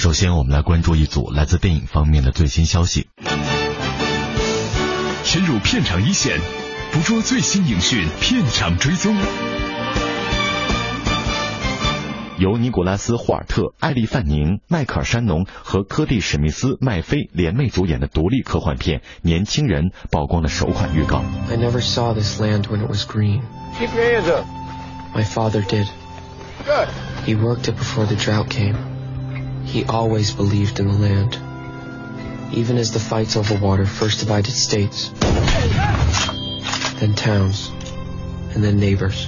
首先，我们来关注一组来自电影方面的最新消息。深入片场一线，捕捉最新影讯，片场追踪。由尼古拉斯·霍尔特、艾莉·范宁、迈克尔·山农和科蒂·史密斯·麦菲联袂主演的独立科幻片《年轻人》曝光了首款预告。I never saw this land when it was green. Keep your hands up. My father did. Good. He worked it before the drought came. He always believed in the land. Even as the fights over water first divided states, then towns, and then neighbors.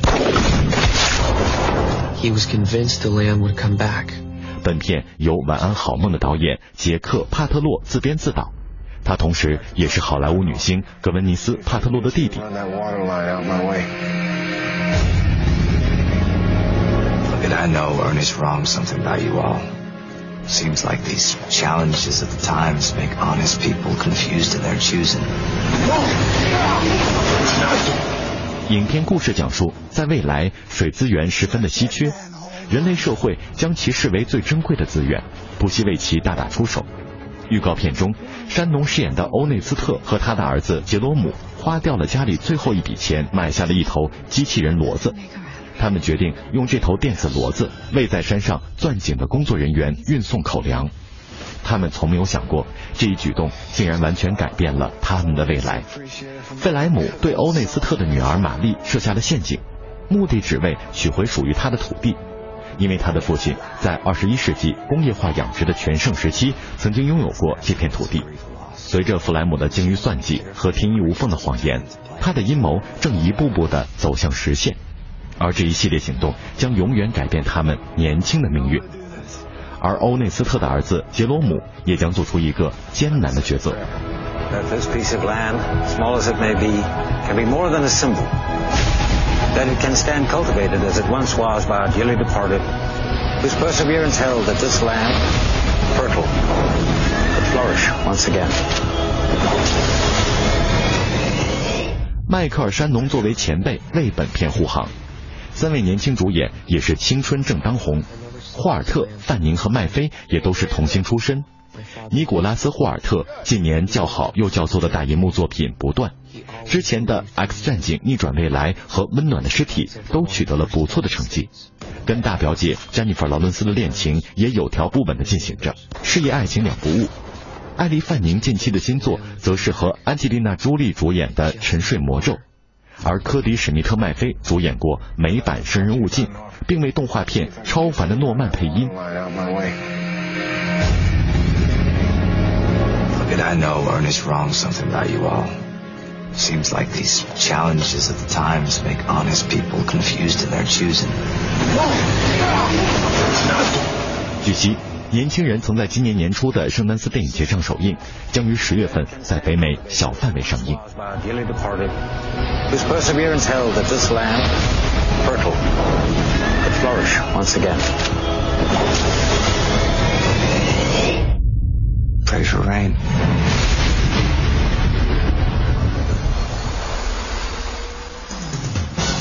He was convinced the land would come back. 本片由《晚安好梦》的导演杰克·帕特洛自编自导，他同时也是好莱坞女星格温尼斯·帕特洛的弟弟。 Run that water line out my way. Look at I know Ernest wrong something about you all. Seems like these challenges of the times make honest people confused in their choosing. 影片故事讲述，在未来水资源十分的稀缺，人类社会将其视为最珍贵的资源，不惜为其大打出手。预告片中，山农饰演的欧内斯特和他的儿子杰罗姆花掉了家里最后一笔钱，买下了一头机器人骡子。他们决定用这头电子骡子为在山上钻井的工作人员运送口粮。他们从没有想过，这一举动竟然完全改变了他们的未来。费莱姆对欧内斯特的女儿玛丽设下了陷阱，目的只为取回属于他的土地，因为他的父亲在二十一世纪工业化养殖的全盛时期曾经拥有过这片土地。随着弗莱姆的精于算计和天衣无缝的谎言，他的阴谋正一步步的走向实现，而这一系列行动将永远改变他们年轻的命运。而欧内斯特的儿子杰罗姆也将做出一个艰难的抉择。this piece of land, small as it may be, can be more than a symbol. That it can stand cultivated as it once was by our dearly departed, whose perseverance held that this land, fertile, could flourish once again. 迈克尔·山农作为前辈为本片护航，三位年轻主演也是青春正当红，霍尔特、范宁和麦菲也都是童星出身。尼古拉斯·霍尔特近年较好又较作的大银幕作品不断，之前的《X 战警：逆转未来》和《温暖的尸体》都取得了不错的成绩，跟大表姐詹妮弗·劳伦斯的恋情也有条不紊地进行着，事业爱情两不误。艾莉·范宁近期的新作则是和安吉丽娜·朱莉主演的《沉睡魔咒》，而科迪·史密特·麦菲主演过美版《生人勿近》，并为动画片《超凡的诺曼》配音。Line out my way. Look at I know Ernest wrong something about you all. Seems like these challenges of the times make honest people confused in their choosing. 据悉，《年轻人》曾在今年年初的圣丹斯电影节上首映，将于十月份在北美小范围上映。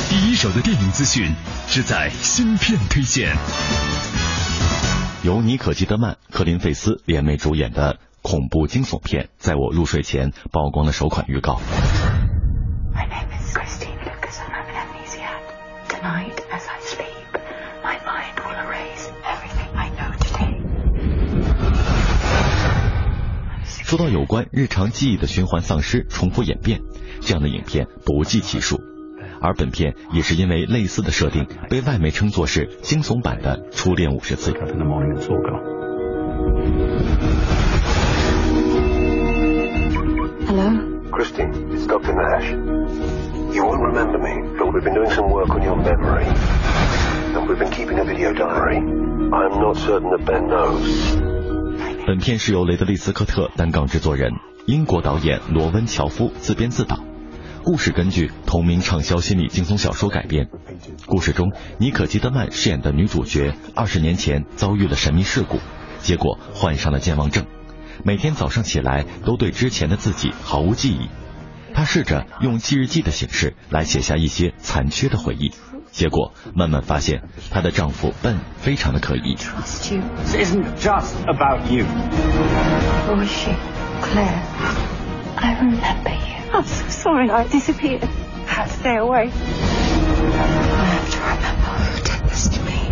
第一手的电影资讯，只在新片推荐。由妮可基德曼、克林费斯联袂主演的恐怖惊悚片《在我入睡前》曝光了首款预告。说到有关日常记忆的循环丧失、重复演变，这样的影片不计其数。而本片也是因为类似的设定，被外媒称作是惊悚版的《初恋五十次》。Hello? Christine, it's Dr. Nash. You won't remember me, but we've been doing some work on your memory. And we've been keeping a video diary. I'm not certain that Ben knows. 本片是由雷德利·斯科特担纲制作人，英国导演罗温·乔夫自编自导。故事根据同名畅销心理惊悚小说改编。故事中，妮可基德曼饰演的女主角，二十年前遭遇了神秘事故，结果患上了健忘症，每天早上起来都对之前的自己毫无记忆。她试着用记日记的形式来写下一些残缺的回忆，结果慢慢发现她的丈夫笨非常的可疑。Trust you. This isn't just about you. I remember you. I'm so sorry I disappeared. I had to stay away. I have to remember who did this to me.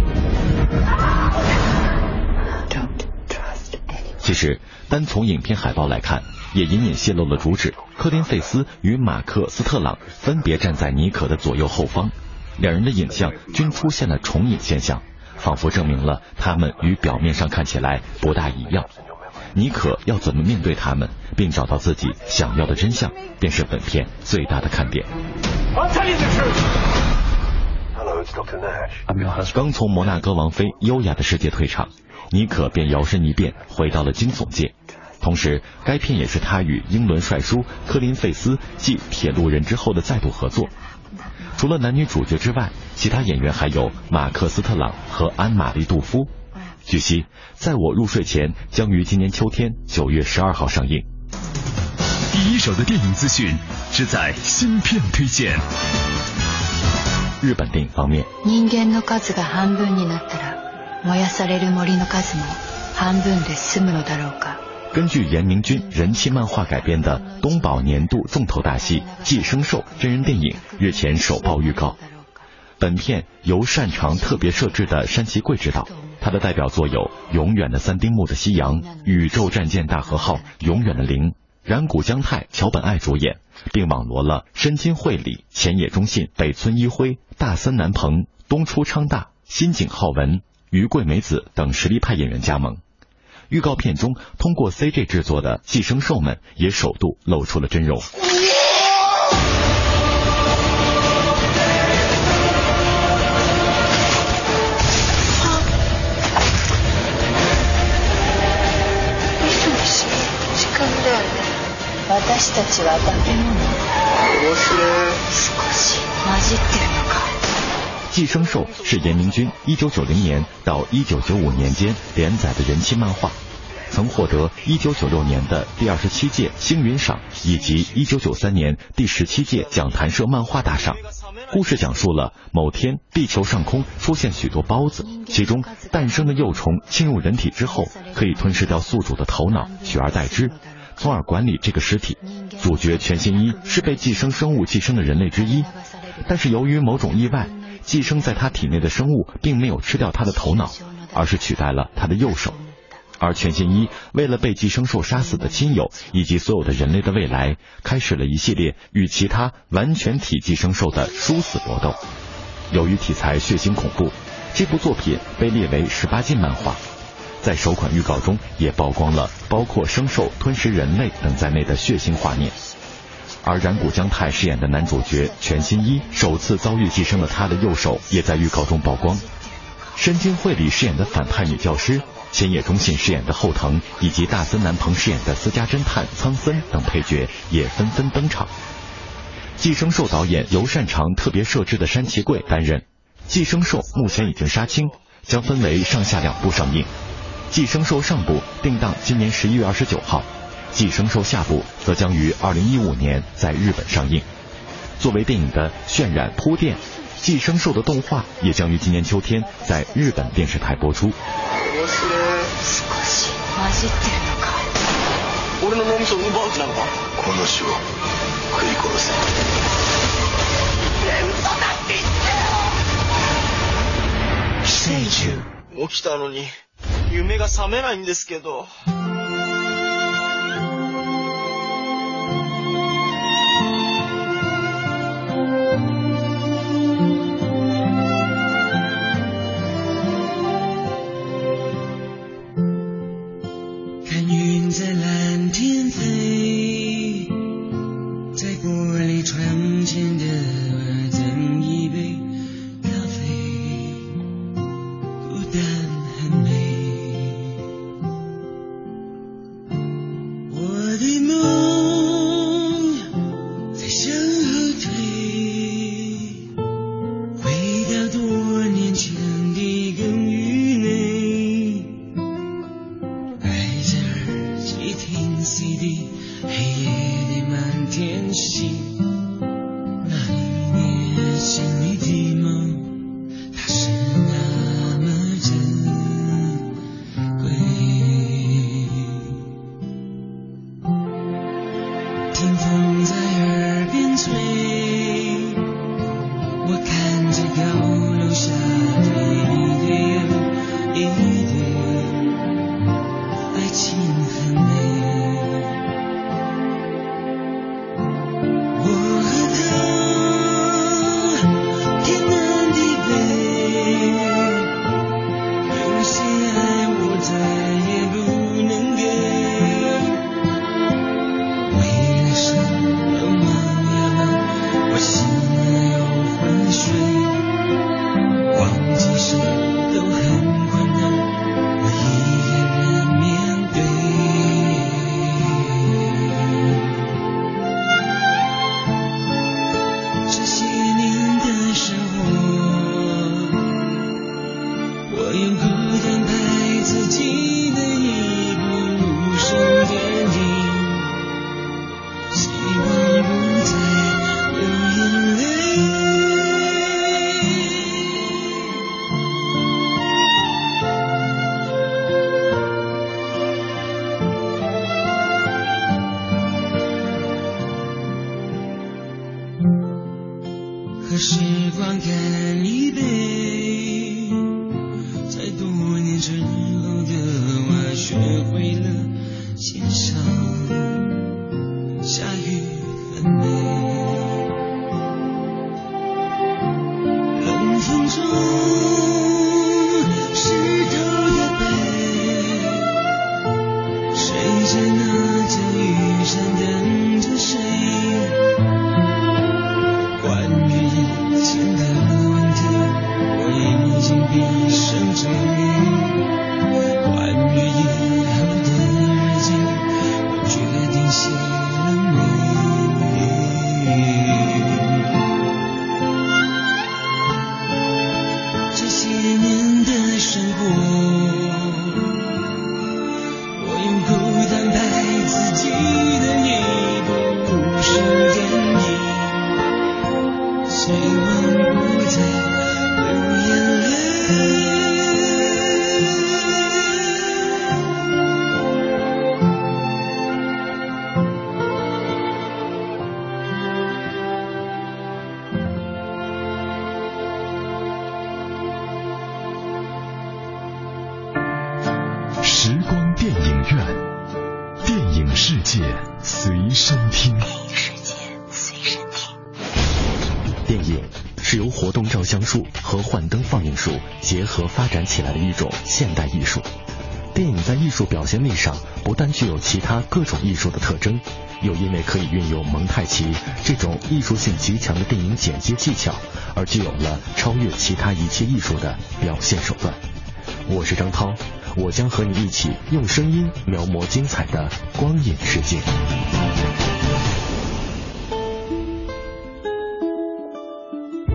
Don't trust anyone. 其实，单从影片海报来看，也隐隐泄露了主旨。科林·费斯与马克·斯特朗分别站在妮可的左右后方，两人的影像均出现了重影现象，仿佛证明了他们与表面上看起来不大一样。妮可要怎么面对他们，并找到自己想要的真相，便是本片最大的看点。刚从摩纳哥王妃优雅的世界退场，妮可便摇身一变回到了惊悚界。同时，该片也是他与英伦帅叔科林·费斯继《铁路人》之后的再度合作。除了男女主角之外，其他演员还有马克·斯特朗和安玛丽·杜夫。据悉，在我入睡前将于今年秋天九月十二号上映。第一手的电影资讯只在芯片推荐。日本电影方面，人間の数が半分になったら燃やされる森の数も半分で済むのだろうか根据岩明君人气漫画改编的东宝年度重头大戏《寄生兽》真人电影日前首曝预告。本片由擅长特别设置的山崎贵执导， 他的代表作有《永远的三丁目的夕阳》《宇宙战舰大和号》《永远的零》，染谷将太、桥本爱主演，并网罗了深津绘里、前野忠信、北村一辉、大森南朋、东出昌大、新井浩文、于桂美子等实力派演员加盟。预告片中，通过 CG 制作的寄生兽们也首度露出了真容。私たちは化け物少し混じってるのか寄生兽是岩明君1990年到1995年间连载的人气漫画，曾获得1996年的第二十七届星云赏以及1993年第十七届讲谈社漫画大赏。故事讲述了某天地球上空出现许多孢子，其中诞生的幼虫侵入人体之后，可以吞噬掉宿主的头脑，取而代之， 从而管理这个尸体。主角全新一是被寄生生物寄生的人类之一，但是由于某种意外，寄生在他体内的生物并没有吃掉他的头脑，而是取代了他的右手。而全新一为了被寄生兽杀死的亲友以及所有的人类的未来，开始了一系列与其他完全体寄生兽的殊死搏斗。由于题材血腥恐怖，这部作品被列为十八禁漫画。在首款预告中也曝光了包括生兽吞食人类等在内的血腥画面。而染谷将太饰演的男主角全新一首次遭遇寄生了他的右手，也在预告中曝光。深津绘里饰演的反派女教师。千野忠信饰演的后藤，以及大森南朋饰演的私家侦探苍森等配角也纷纷登场。寄生兽导演由擅长特别设置的山崎贵担任。寄生兽目前已经杀青，将分为上下两部上映。寄生兽上部定档今年十一月二十九号，寄生兽下部则将于二零一五年在日本上映。作为电影的渲染铺垫，寄生兽的动画也将于今年秋天在日本电视台播出。少し混じってるのか俺の脳みそを奪う気なのかこの死を食い殺せ。起きたのに 夢が覚めないんですけど。术表现力上不但具有其他各种艺术的特征，又因为可以运用蒙太奇这种艺术性极强的电影剪接技巧，而具有了超越其他一切艺术的表现手段。我是张涛，我将和你一起用声音描摹精彩的光影世界。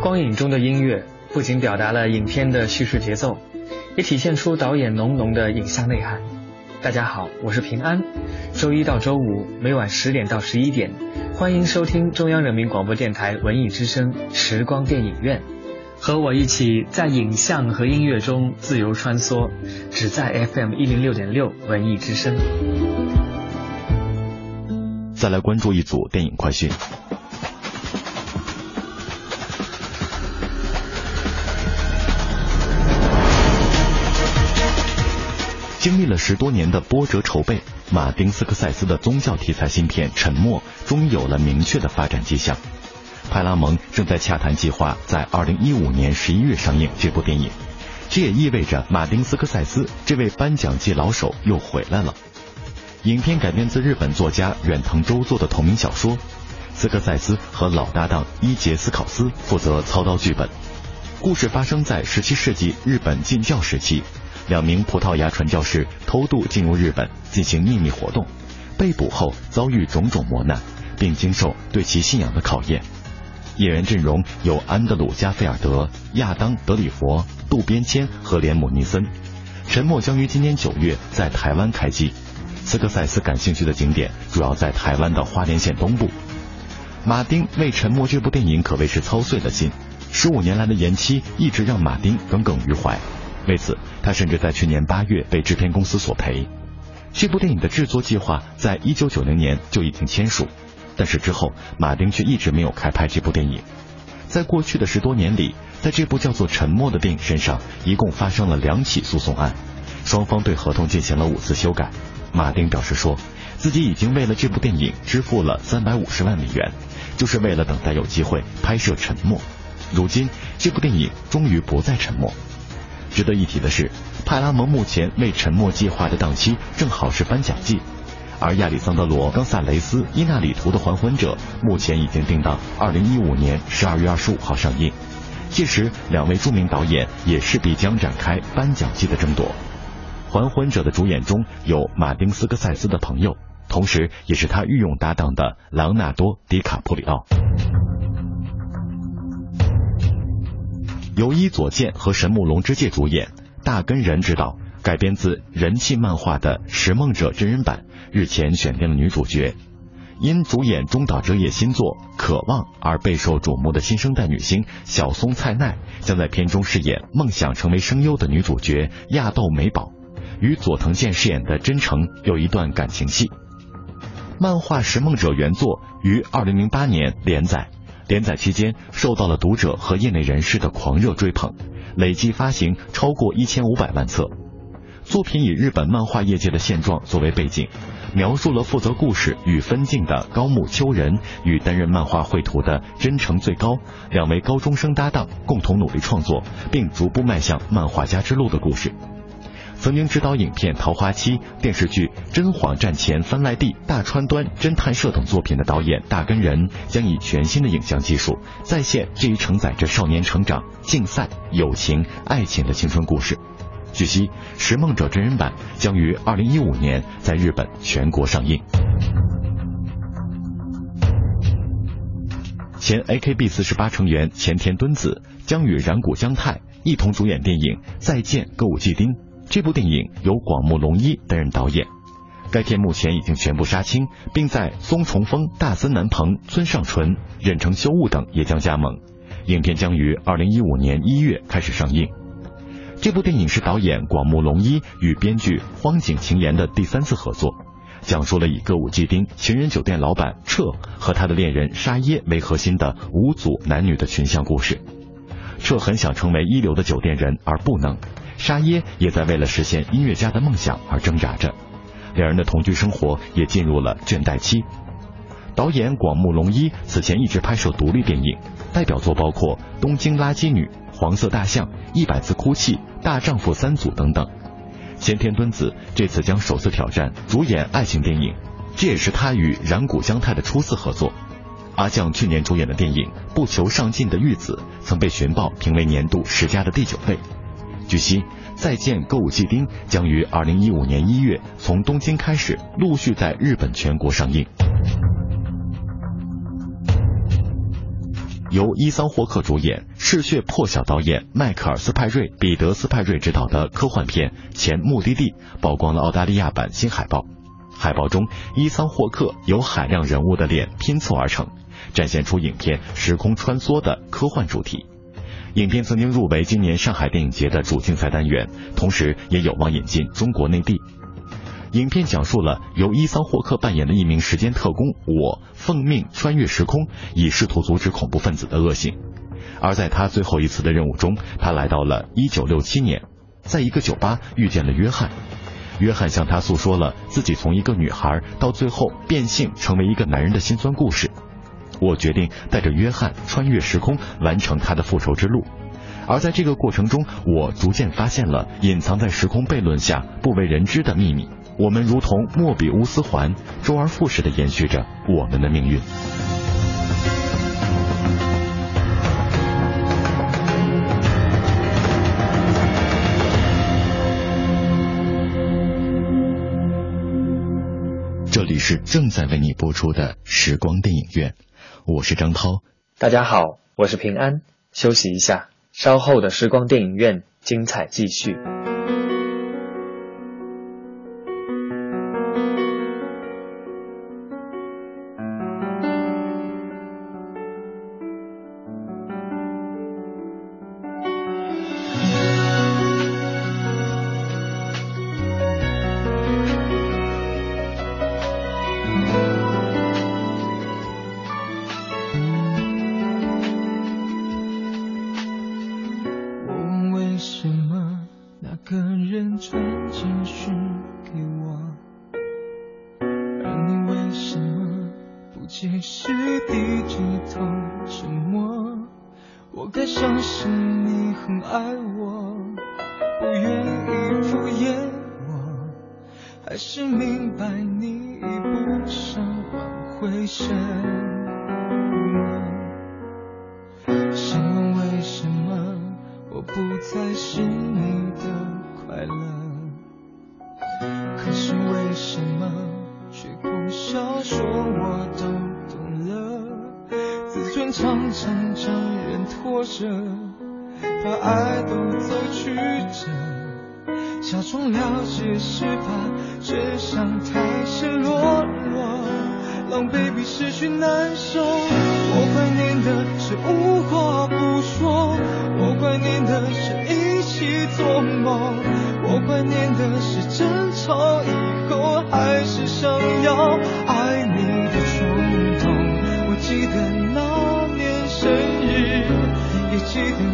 光影中的音乐不仅表达了影片的叙事节奏。也体现出导演浓浓的影像内涵。大家好，我是平安。周一到周五每晚十点到十一点，欢迎收听中央人民广播电台文艺之声时光电影院，和我一起在影像和音乐中自由穿梭，只在 FM 一零六点六文艺之声。再来关注一组电影快讯。经历了十多年的波折筹备，马丁斯科塞斯的宗教题材新片《沉默》终于有了明确的发展迹象。派拉蒙正在洽谈计划在二零一五年十一月上映这部电影，这也意味着马丁斯科塞斯这位颁奖季老手又回来了。影片改编自日本作家远藤周作的同名小说，斯科塞斯和老搭档伊杰斯考斯负责操刀剧本。故事发生在十七世纪日本禁教时期。两名葡萄牙传教士偷渡进入日本进行秘密活动，被捕后遭遇种种磨难，并经受对其信仰的考验。演员阵容有安德鲁·加菲尔德、亚当·德里佛、渡边谦和连姆·尼森。沉默将于今年九月在台湾开机。斯科塞斯感兴趣的景点主要在台湾的花莲县东部。马丁为《沉默》这部电影可谓是操碎了心，十五年来的延期一直让马丁耿耿于怀。为此，他甚至在去年八月被制片公司索赔。这部电影的制作计划在一九九零年就已经签署，但是之后马丁却一直没有开拍这部电影。在过去的十多年里，在这部叫做《沉默》的电影身上，一共发生了两起诉讼案，双方对合同进行了五次修改。马丁表示说，自己已经为了这部电影支付了三百五十万美元，就是为了等待有机会拍摄《沉默》。如今，这部电影终于不再沉默。值得一提的是，派拉蒙目前为《沉默计划》的档期正好是颁奖季，而亚里桑德罗·冈萨雷斯·伊纳里图的《还魂者》目前已经定档二零一五年十二月二十五号上映。届时，两位著名导演也势必将展开颁奖季的争夺。《还魂者》的主演中有马丁·斯科塞斯的朋友，同时也是他御用搭档的朗纳多·迪卡普里奥。由伊佐健和神木隆之介主演，大根仁执导，改编自人气漫画的《食梦者》真人版，日前选定了女主角。因主演中岛哲也新作《渴望》而备受瞩目的新生代女星小松菜奈，将在片中饰演梦想成为声优的女主角亚豆美宝，与佐藤健饰演的真诚有一段感情戏。漫画《食梦者》原作于二零零八年连载。连载期间受到了读者和业内人士的狂热追捧，累计发行超过一千五百万册。作品以日本漫画业界的现状作为背景，描述了负责故事与分镜的高木秋人与担任漫画绘图的真诚最高两位高中生搭档共同努力创作，并逐步迈向漫画家之路的故事。曾经执导影片《桃花期》、电视剧《真谎战前番赖地》、大川端侦探社等作品的导演大根仁，将以全新的影像技术再现这一承载着少年成长、竞赛、友情、爱情的青春故事。据悉，《拾梦者》真人版将于二零一五年在日本全国上映。前 AKB 四十八成员前田敦子将与染谷将太一同主演电影《再见歌舞伎町》。这部电影由广木隆一担任导演，该片目前已经全部杀青，并在松重丰、大森南朋、村上纯、忍城修悟等也将加盟。影片将于二零一五年一月开始上映。这部电影是导演广木隆一与编剧荒井晴彦的第三次合作，讲述了以歌舞伎町情人酒店老板彻和他的恋人沙耶为核心的五组男女的群像故事。彻很想成为一流的酒店人，而不能。沙耶也在为了实现音乐家的梦想而挣扎着，两人的同居生活也进入了倦怠期。导演广木隆一此前一直拍摄独立电影，代表作包括《东京垃圾女》《黄色大象》《一百次哭泣》《大丈夫三组》等等。先天敦子这次将首次挑战主演爱情电影，这也是他与染谷将太的初次合作。阿将去年主演的电影《不求上进的玉子》曾被寻报评为年度十佳的第九位。据悉，《再见歌舞伎町》将于二零一五年一月从东京开始，陆续在日本全国上映。由伊桑霍克主演、嗜血破晓导演迈克尔斯派瑞、彼得斯派瑞执导的科幻片《前目的地》曝光了澳大利亚版新海报。海报中，伊桑霍克由海量人物的脸拼凑而成，展现出影片时空穿梭的科幻主题。影片曾经入围今年上海电影节的主竞赛单元，同时也有望引进中国内地。影片讲述了由伊桑霍克扮演的一名时间特工我奉命穿越时空，以试图阻止恐怖分子的恶行。而在他最后一次的任务中，他来到了1967年，在一个酒吧遇见了约翰。约翰向他诉说了自己从一个女孩到最后变性成为一个男人的心酸故事。我决定带着约翰穿越时空，完成他的复仇之路。而在这个过程中，我逐渐发现了隐藏在时空悖论下不为人知的秘密。我们如同莫比乌斯环，周而复始的延续着我们的命运。这里是正在为你播出的时光电影院。我是张涛，大家好，我是平安。休息一下，稍后的时光电影院精彩继续。she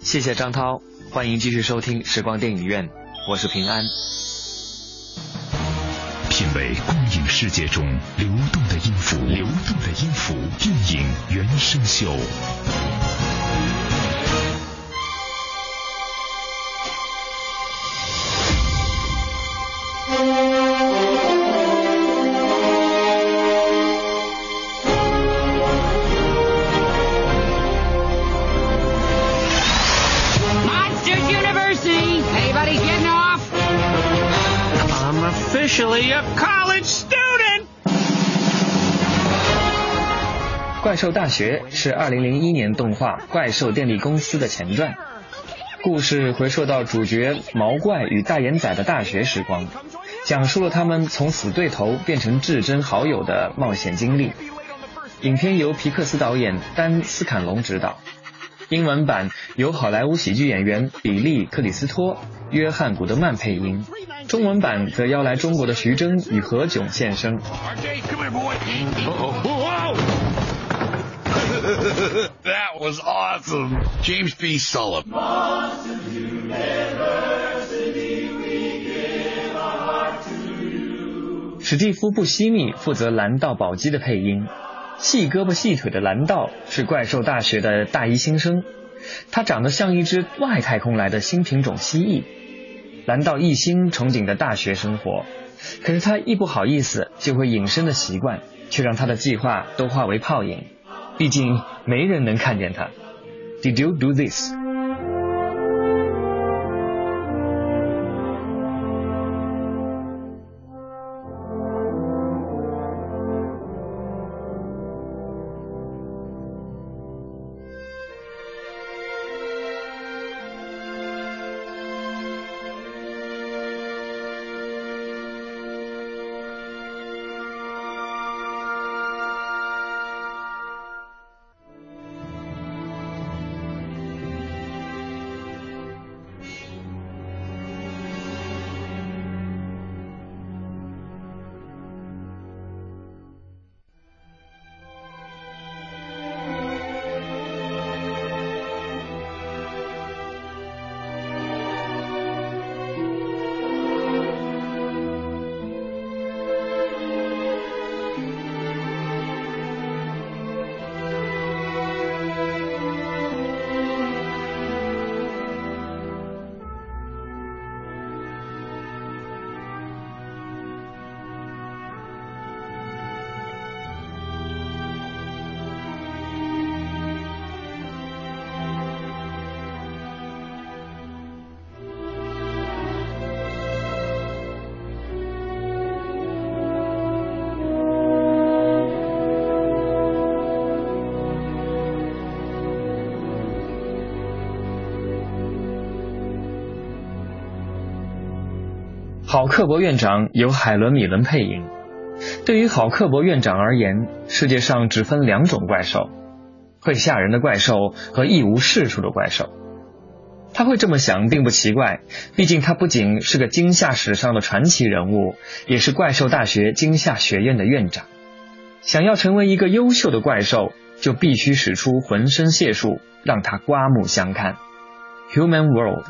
谢谢张涛欢迎继续收听时光电影院我是平安。品味光影世界中流动的音符流动的音符电影原声秀。兽大学是2001年动画《怪兽电力公司》的前传，故事回溯到主角毛怪与大眼仔的大学时光，讲述了他们从死对头变成至真好友的冒险经历。影片由皮克斯导演丹斯坎龙执导，英文版由好莱坞喜剧演员比利克里斯托、约翰古德曼配音，中文版则邀来中国的徐峥与何炅现身。that was awesome. James B. Sullivan. 史蒂夫·布西密负责蓝道宝基的配音，细胳膊细腿的蓝道是怪兽大学的大一新生，他长得像一只外太空来的新品种蜥蜴。蓝道一心憧憬的大学生活，可是他一不好意思就会隐身的习惯，却让他的计划都化为泡影。毕竟没人能看见他。Did you do this？郝克伯院长由海伦·米伦配音。对于郝克伯院长而言，世界上只分两种怪兽：会吓人的怪兽和一无是处的怪兽。他会这么想并不奇怪，毕竟他不仅是个惊吓史上的传奇人物，也是怪兽大学惊吓学院的院长。想要成为一个优秀的怪兽，就必须使出浑身解数，让他刮目相看。Human World。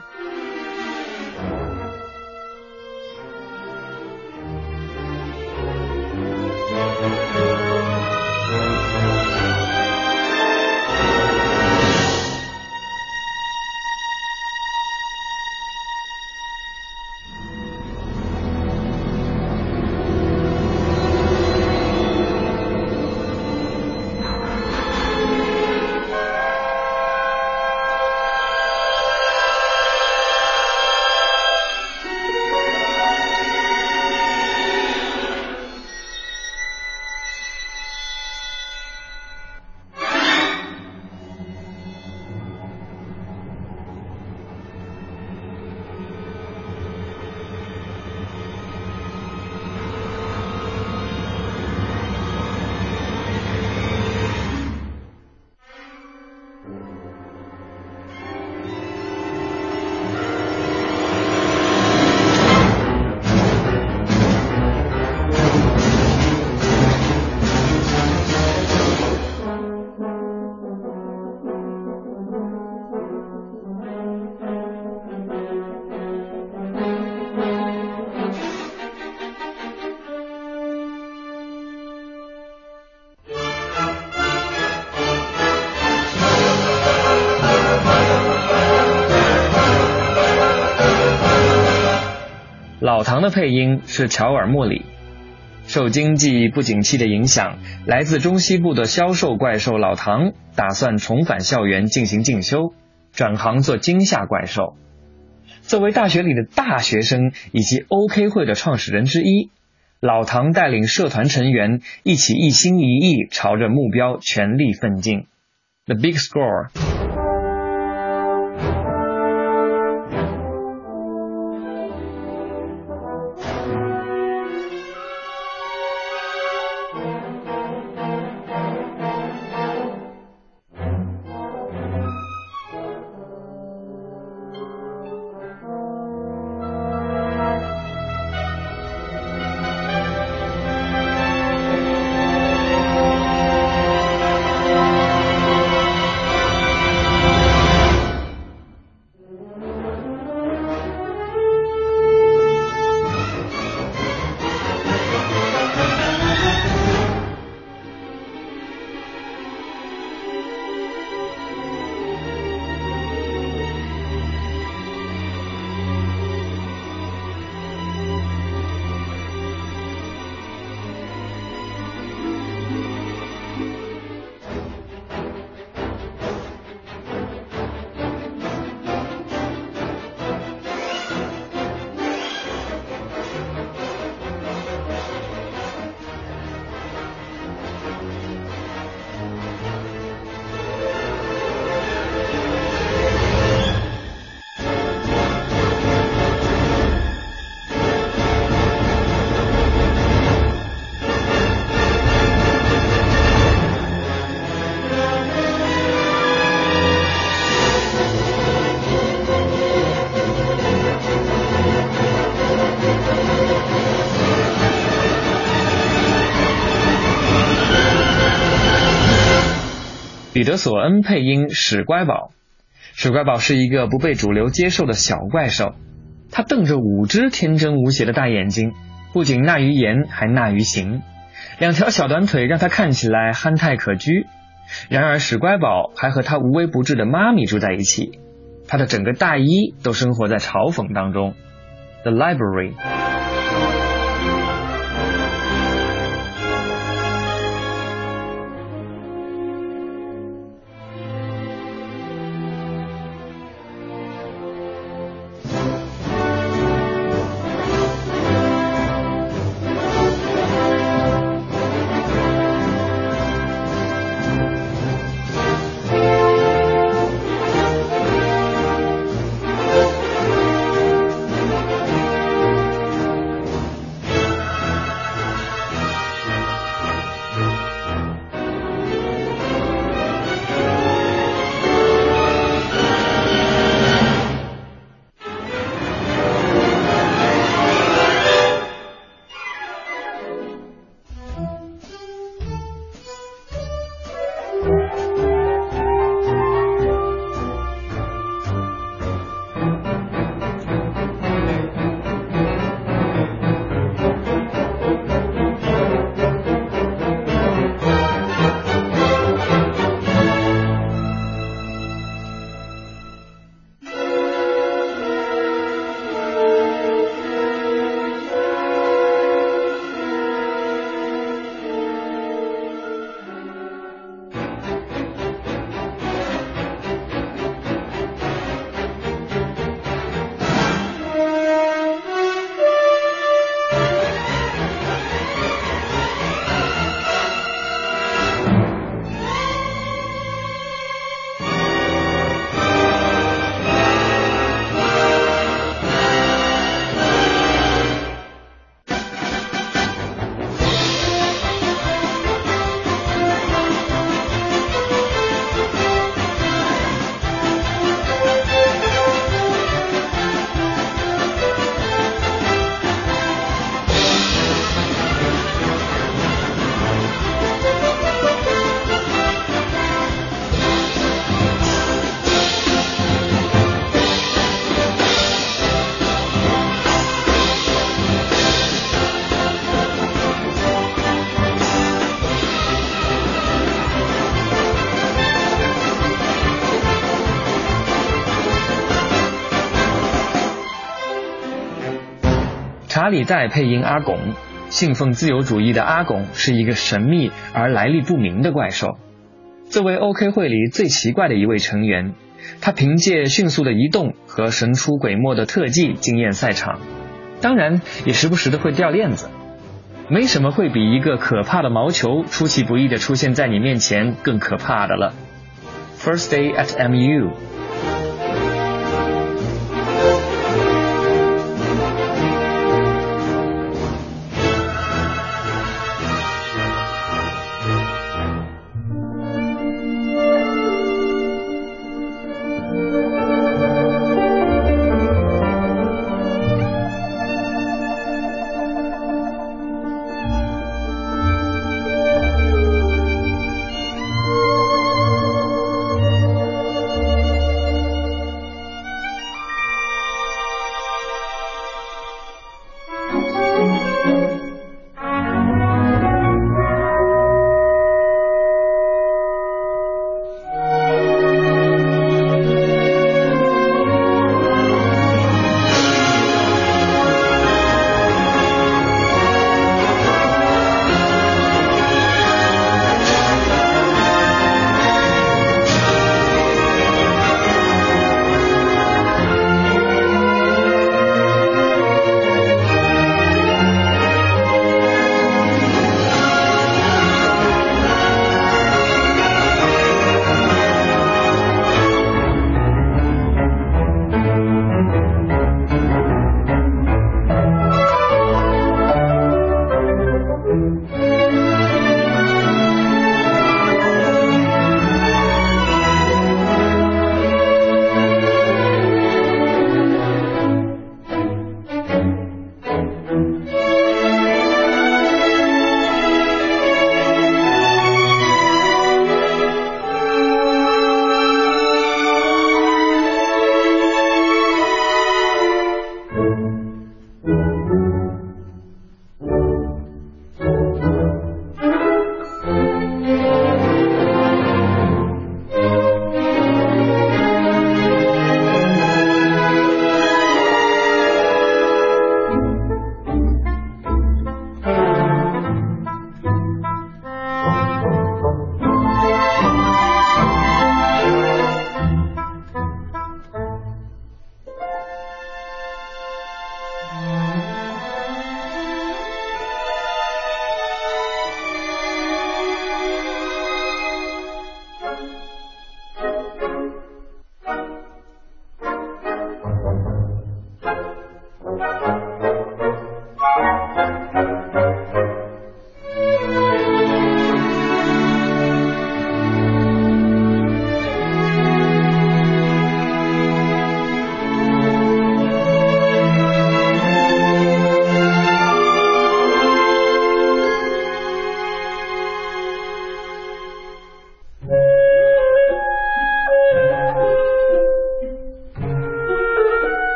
老唐的配音是乔尔·莫里。受经济不景气的影响，来自中西部的销售怪兽老唐打算重返校园进行进修，转行做惊吓怪兽。作为大学里的大学生以及 OK 会的创始人之一，老唐带领社团成员一起一心一意朝着目标全力奋进。The Big Score。彼得·索恩配音史乖宝。史乖宝是一个不被主流接受的小怪兽，他瞪着五只天真无邪的大眼睛，不仅纳于言，还纳于行。两条小短腿让他看起来憨态可掬。然而，史乖宝还和他无微不至的妈咪住在一起，他的整个大衣都生活在嘲讽当中。The Library。查理戴配音阿拱，信奉自由主义的阿拱是一个神秘而来历不明的怪兽。作为 OK 会里最奇怪的一位成员，他凭借迅速的移动和神出鬼没的特技惊艳赛场，当然也时不时的会掉链子。没什么会比一个可怕的毛球出其不意的出现在你面前更可怕的了。First day at MU。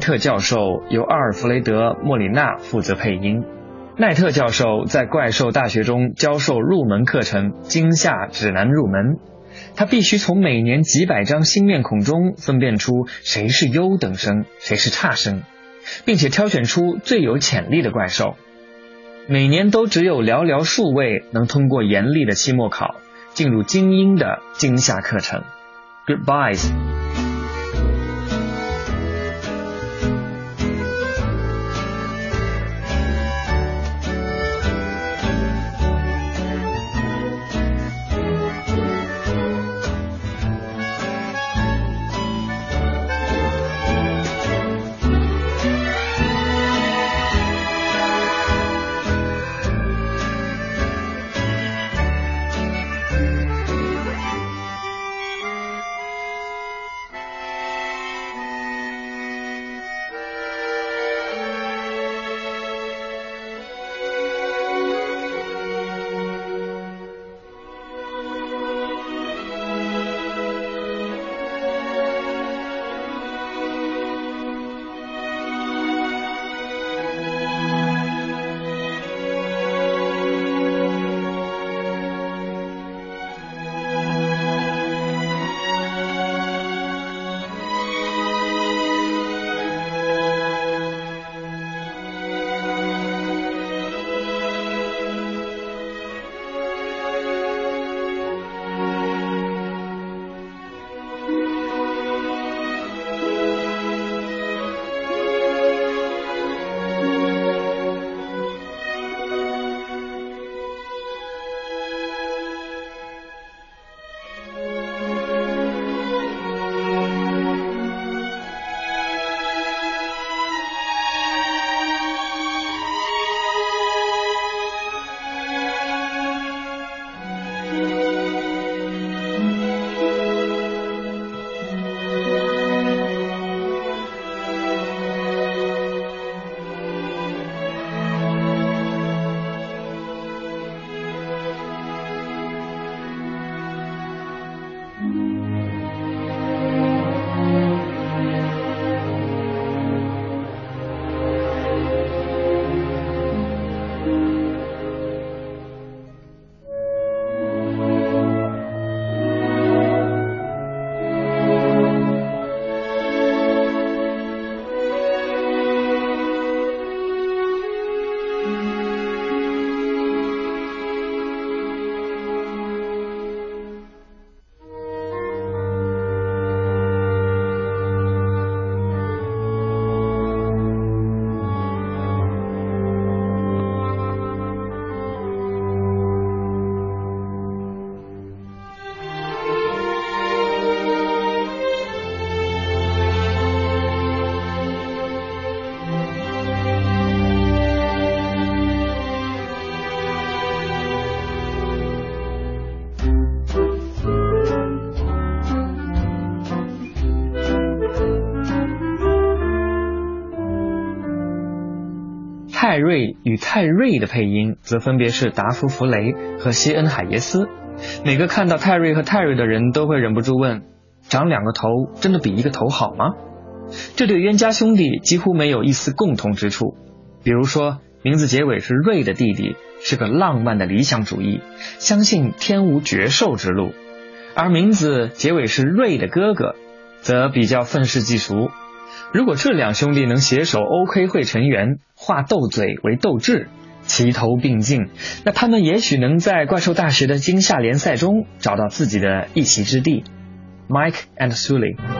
特教授由阿尔弗雷德·莫里纳负责配音。奈特教授在怪兽大学中教授入门课程《惊吓指南入门》，他必须从每年几百张新面孔中分辨出谁是优等生，谁是差生，并且挑选出最有潜力的怪兽。每年都只有寥寥数位能通过严厉的期末考，进入精英的惊吓课程。Goodbyes。瑞与泰瑞的配音则分别是达夫·弗雷和西恩·海耶斯。每个看到泰瑞和泰瑞的人都会忍不住问：长两个头真的比一个头好吗？这对冤家兄弟几乎没有一丝共同之处。比如说，名字结尾是瑞的弟弟是个浪漫的理想主义，相信天无绝兽之路；而名字结尾是瑞的哥哥，则比较愤世嫉俗。如果这两兄弟能携手 OK 会成员，化斗嘴为斗志，齐头并进，那他们也许能在怪兽大学的惊吓联赛中找到自己的一席之地。Mike and Sully。